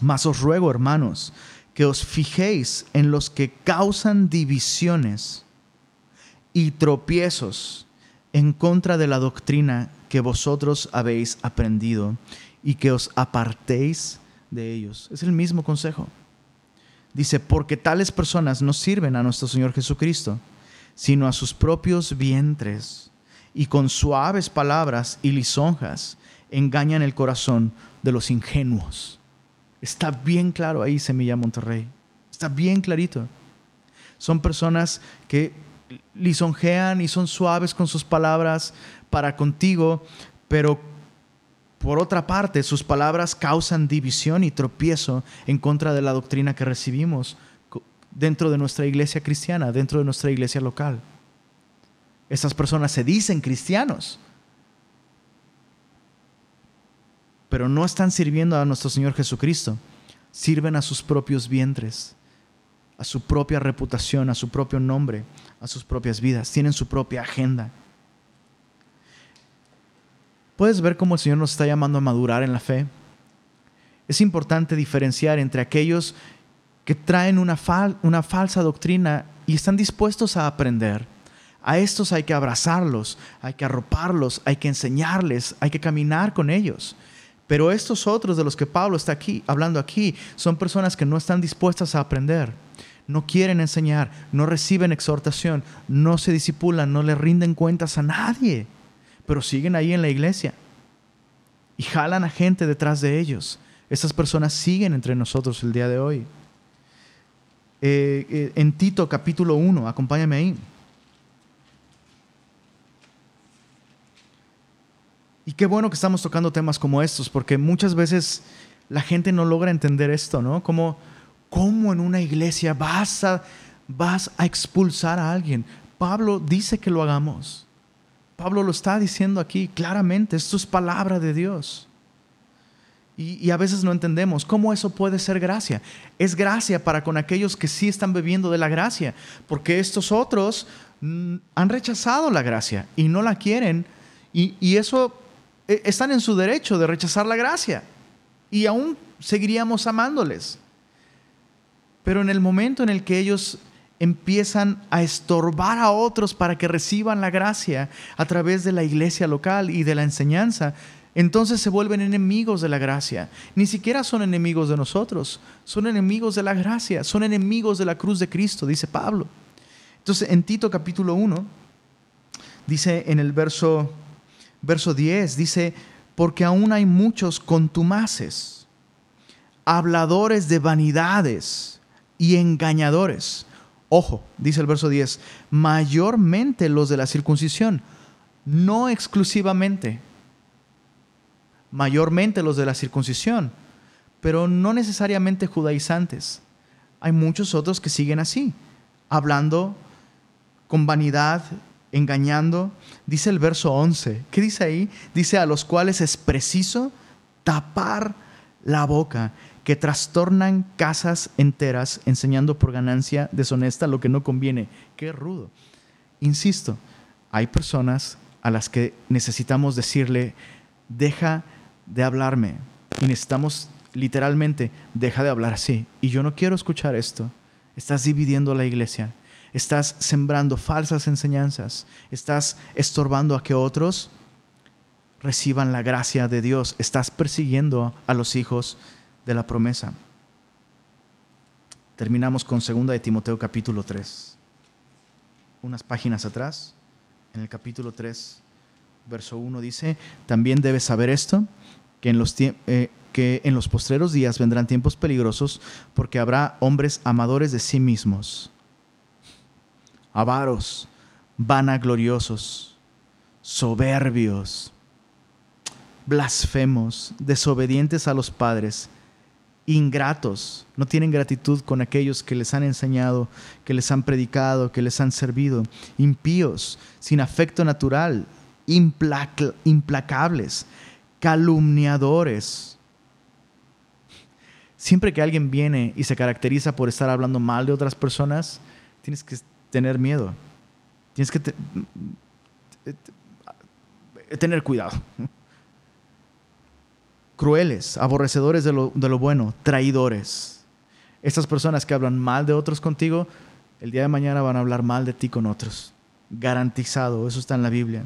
mas os ruego, hermanos, que os fijéis en los que causan divisiones y tropiezos en contra de la doctrina que vosotros habéis aprendido y que os apartéis de ellos. Es el mismo consejo. Dice, porque tales personas no sirven a nuestro Señor Jesucristo sino a sus propios vientres, y con suaves palabras y lisonjas engañan el corazón de los ingenuos. Está bien claro ahí, Semilla Monterrey. Está bien clarito. Son personas que lisonjean y son suaves con sus palabras para contigo, pero por otra parte sus palabras causan división y tropiezo en contra de la doctrina que recibimos dentro de nuestra iglesia cristiana, dentro de nuestra iglesia local. Estas personas se dicen cristianos, pero no están sirviendo a nuestro Señor Jesucristo. Sirven a sus propios vientres, a su propia reputación, a su propio nombre, a sus propias vidas. Tienen su propia agenda. ¿Puedes ver cómo el Señor nos está llamando a madurar en la fe? Es importante diferenciar entre aquellos que traen una, falsa doctrina y están dispuestos a aprender. A estos hay que abrazarlos, hay que arroparlos, hay que enseñarles, hay que caminar con ellos. Pero estos otros de los que Pablo está aquí hablando aquí son personas que no están dispuestas a aprender, no quieren enseñar, no reciben exhortación, no se disipulan, no le rinden cuentas a nadie, pero siguen ahí en la iglesia y jalan a gente detrás de ellos. Estas personas siguen entre nosotros el día de hoy. Eh, eh, en Tito capítulo 1, acompáñame ahí. Y qué bueno que estamos tocando temas como estos, porque muchas veces la gente no logra entender esto, ¿no? Como, ¿cómo en una iglesia vas a, vas a expulsar a alguien? Pablo dice que lo hagamos. Pablo lo está diciendo aquí claramente, esto es palabra de Dios. Y, a veces no entendemos cómo eso puede ser gracia. Es gracia para con aquellos que sí están bebiendo de la gracia, porque estos otros mm, han rechazado la gracia y no la quieren, y, y eso están en su derecho de rechazar la gracia, y aún seguiríamos amándoles. Pero en el momento en el que ellos empiezan a estorbar a otros para que reciban la gracia a través de la iglesia local y de la enseñanza, entonces se vuelven enemigos de la gracia. Ni siquiera son enemigos de nosotros, son enemigos de la gracia, son enemigos de la cruz de Cristo, dice Pablo. Entonces en Tito capítulo 1, dice en el verso, verso 10, dice, porque aún hay muchos contumaces, habladores de vanidades y engañadores. Ojo, dice el verso 10, mayormente los de la circuncisión, no exclusivamente mayormente los de la circuncisión, pero no necesariamente judaizantes. Hay muchos otros que siguen así, hablando con vanidad, engañando. Dice el verso 11, ¿qué dice ahí? Dice a los cuales es preciso tapar la boca, que trastornan casas enteras enseñando por ganancia deshonesta lo que no conviene. Qué rudo. Insisto, hay personas a las que necesitamos decirle, deja de hablarme. Y necesitamos literalmente, deja de hablar así. Y yo no quiero escuchar esto. Estás dividiendo la iglesia. Estás sembrando falsas enseñanzas. Estás estorbando a que otros reciban la gracia de Dios. Estás persiguiendo a los hijos de la promesa. Terminamos con 2 de Timoteo capítulo 3. Unas páginas atrás, en el capítulo 3, verso 1 dice, también debes saber esto, que en los, eh, que en los postreros días vendrán tiempos peligrosos porque habrá hombres amadores de sí mismos, avaros, vanagloriosos, soberbios, blasfemos, desobedientes a los padres, ingratos, no tienen gratitud con aquellos que les han enseñado, que les han predicado, que les han servido, impíos, sin afecto natural, implacables, calumniadores. Siempre que alguien viene y se caracteriza por estar hablando mal de otras personas, tienes que tener miedo. Tienes que tener cuidado. Crueles, aborrecedores de lo, de lo bueno, traidores. Estas personas que hablan mal de otros contigo, el día de mañana van a hablar mal de ti con otros. Garantizado, eso está en la Biblia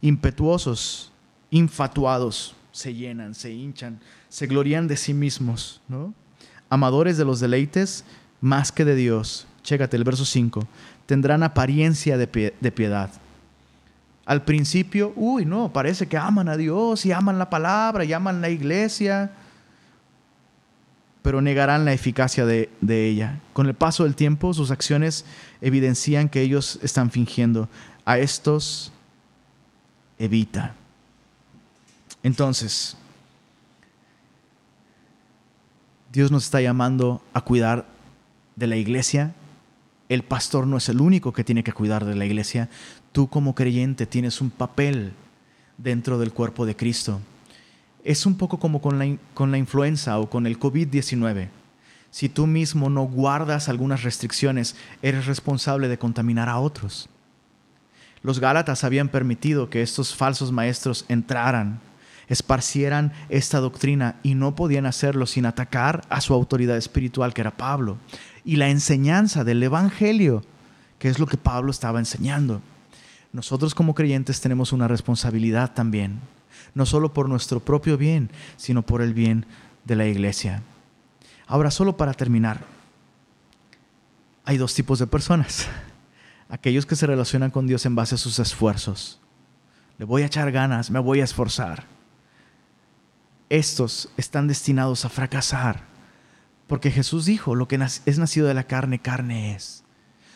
impetuosos, infatuados, se llenan, se hinchan, se glorían de sí mismos, ¿no? Amadores de los deleites más que de Dios. Chécate el verso 5. Tendrán apariencia de, piedad. Al principio, uy, no, parece que aman a Dios y aman la palabra y aman la iglesia, pero negarán la eficacia de, de, ella. Con el paso del tiempo, sus acciones evidencian que ellos están fingiendo. A estos evita. Entonces, Dios nos está llamando a cuidar de la iglesia. El pastor no es el único que tiene que cuidar de la iglesia. Tú como creyente tienes un papel dentro del cuerpo de Cristo. Es un poco como con la, con la influenza o con el COVID-19. Si tú mismo no guardas algunas restricciones, eres responsable de contaminar a otros. Los Gálatas habían permitido que estos falsos maestros entraran, esparcieran esta doctrina y no podían hacerlo sin atacar a su autoridad espiritual, que era Pablo, y la enseñanza del Evangelio, que es lo que Pablo estaba enseñando. Nosotros como creyentes tenemos una responsabilidad también, no solo por nuestro propio bien, sino por el bien de la iglesia. Ahora, solo para terminar, hay dos tipos de personas aquellos que se relacionan con Dios en base a sus esfuerzos. Le voy a echar ganas, me voy a esforzar. Estos están destinados a fracasar, porque Jesús dijo, lo que es nacido de la carne, carne es.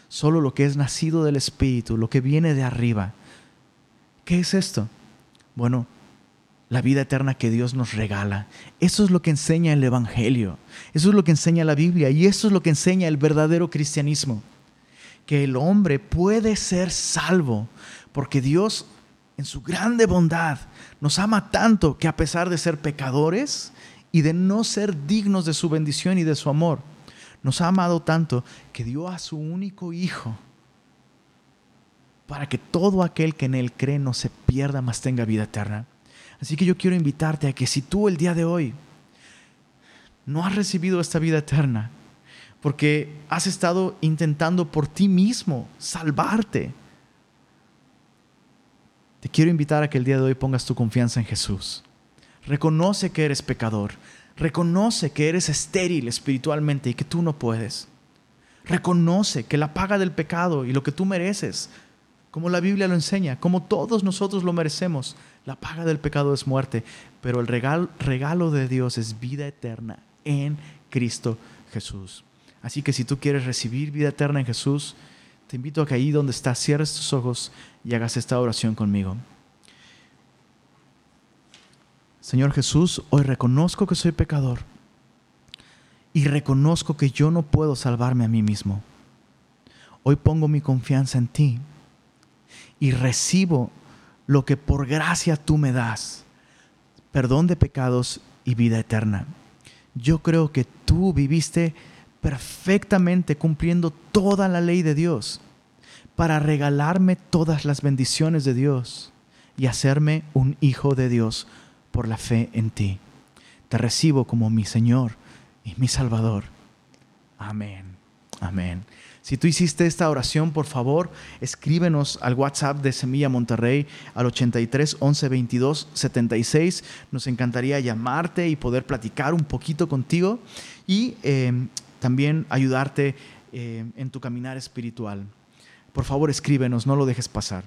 Solo lo que es nacido del Espíritu, lo que viene de arriba. ¿Qué es esto? Bueno, la vida eterna que Dios nos regala. Eso es lo que enseña el Evangelio. Eso es lo que enseña la Biblia y eso es lo que enseña el verdadero cristianismo. Que el hombre puede ser salvo porque Dios en su grande bondad nos ama tanto que a pesar de ser pecadores y de no ser dignos de su bendición y de su amor, nos ha amado tanto que dio a su único Hijo para que todo aquel que en Él cree no se pierda, mas tenga vida eterna. Así que yo quiero invitarte a que si tú el día de hoy no has recibido esta vida eterna, porque has estado intentando por ti mismo salvarte, te quiero invitar a que el día de hoy pongas tu confianza en Jesús. Reconoce que eres pecador. Reconoce que eres estéril espiritualmente y que tú no puedes. Reconoce que la paga del pecado y lo que tú mereces, como la Biblia lo enseña, como todos nosotros lo merecemos, la paga del pecado es muerte, pero el regalo, de Dios es vida eterna en Cristo Jesús. Así que si tú quieres recibir vida eterna en Jesús, te invito a que ahí donde estás cierres tus ojos y hagas esta oración conmigo. Señor Jesús, hoy reconozco que soy pecador y reconozco que yo no puedo salvarme a mí mismo. Hoy pongo mi confianza en ti y recibo lo que por gracia tú me das, perdón de pecados y vida eterna. Yo creo que tú viviste perfectamente cumpliendo toda la ley de Dios para regalarme todas las bendiciones de Dios y hacerme un hijo de Dios por la fe en ti. Te recibo como mi Señor y mi Salvador. Amén. Amén. Si tú hiciste esta oración, por favor, escríbenos al WhatsApp de Semilla Monterrey al 83 11 22 76. Nos encantaría llamarte y poder platicar un poquito contigo y eh, también ayudarte eh, en tu caminar espiritual. Por favor, escríbenos, no lo dejes pasar.